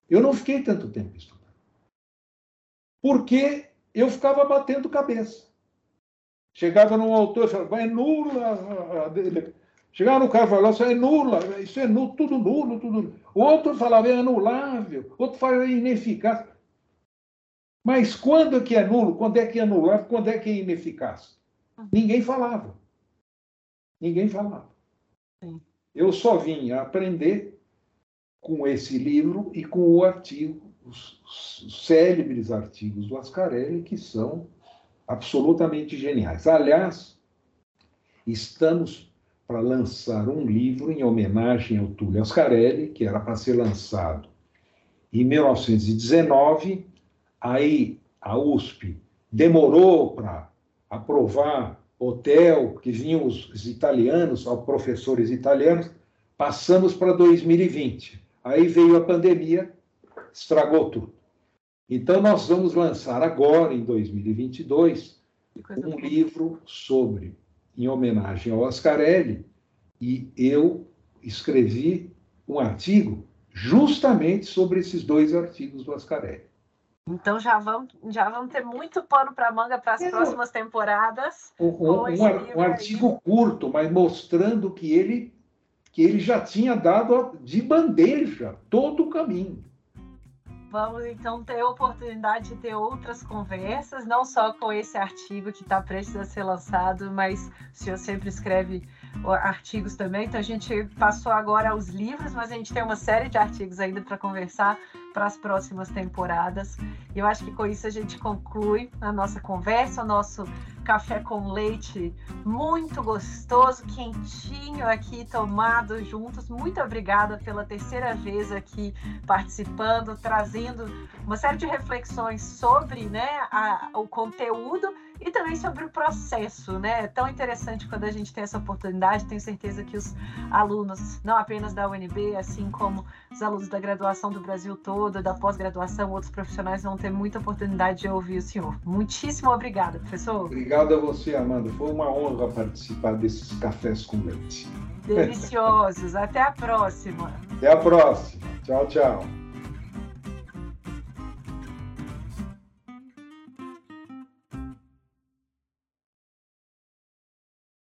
Eu não fiquei tanto tempo estudando porque eu ficava batendo cabeça. Chegava num autor e falava, é nulo. Chegava no cara e falava, é nula, isso é nulo, tudo nulo, tudo nulo. Outro falava, é anulável, outro falava, é ineficaz. Mas quando é que é nulo? Quando é que é anulável? Quando é que é ineficaz? Ninguém falava. Ninguém falava. Eu só vim aprender com esse livro e com o artigo os, os célebres artigos do Ascarelli, que são absolutamente geniais. Aliás, estamos para lançar um livro em homenagem ao Túlio Ascarelli, que era para ser lançado em 1919. Aí a USP demorou para aprovar hotel, que vinham os, os italianos, os professores italianos, passamos para 2020. Aí veio a pandemia estragou tudo. Então, nós vamos lançar agora, em 2022, um livro sobre, em homenagem ao Ascarelli, e eu escrevi um artigo justamente sobre esses dois artigos do Ascarelli. Então já vamos, já vamos ter muito pano para manga para as é, próximas temporadas. Um, um, um artigo aí. curto, mas mostrando que ele, que ele já tinha dado de bandeja todo o caminho. Vamos então ter a oportunidade de ter outras conversas, não só com esse artigo que está prestes a ser lançado, mas o senhor sempre escreve artigos também. Então a gente passou agora aos livros, mas a gente tem uma série de artigos ainda para conversar para as próximas temporadas. Eu acho que com isso a gente conclui a nossa conversa, o nosso café com leite muito gostoso, quentinho aqui tomado juntos. Muito obrigada pela terceira vez aqui participando, trazendo uma série de reflexões sobre né, a, o conteúdo e também sobre o processo, né? É tão interessante quando a gente tem essa oportunidade. Tenho certeza que os alunos, não apenas da UNB, assim como os alunos da graduação do Brasil todo, da pós-graduação, outros profissionais vão ter muita oportunidade de ouvir o senhor. Muitíssimo obrigada, professor. Obrigado a você, Amanda. Foi uma honra participar desses cafés com leite. Deliciosos. Até a próxima. Até a próxima. Tchau, tchau.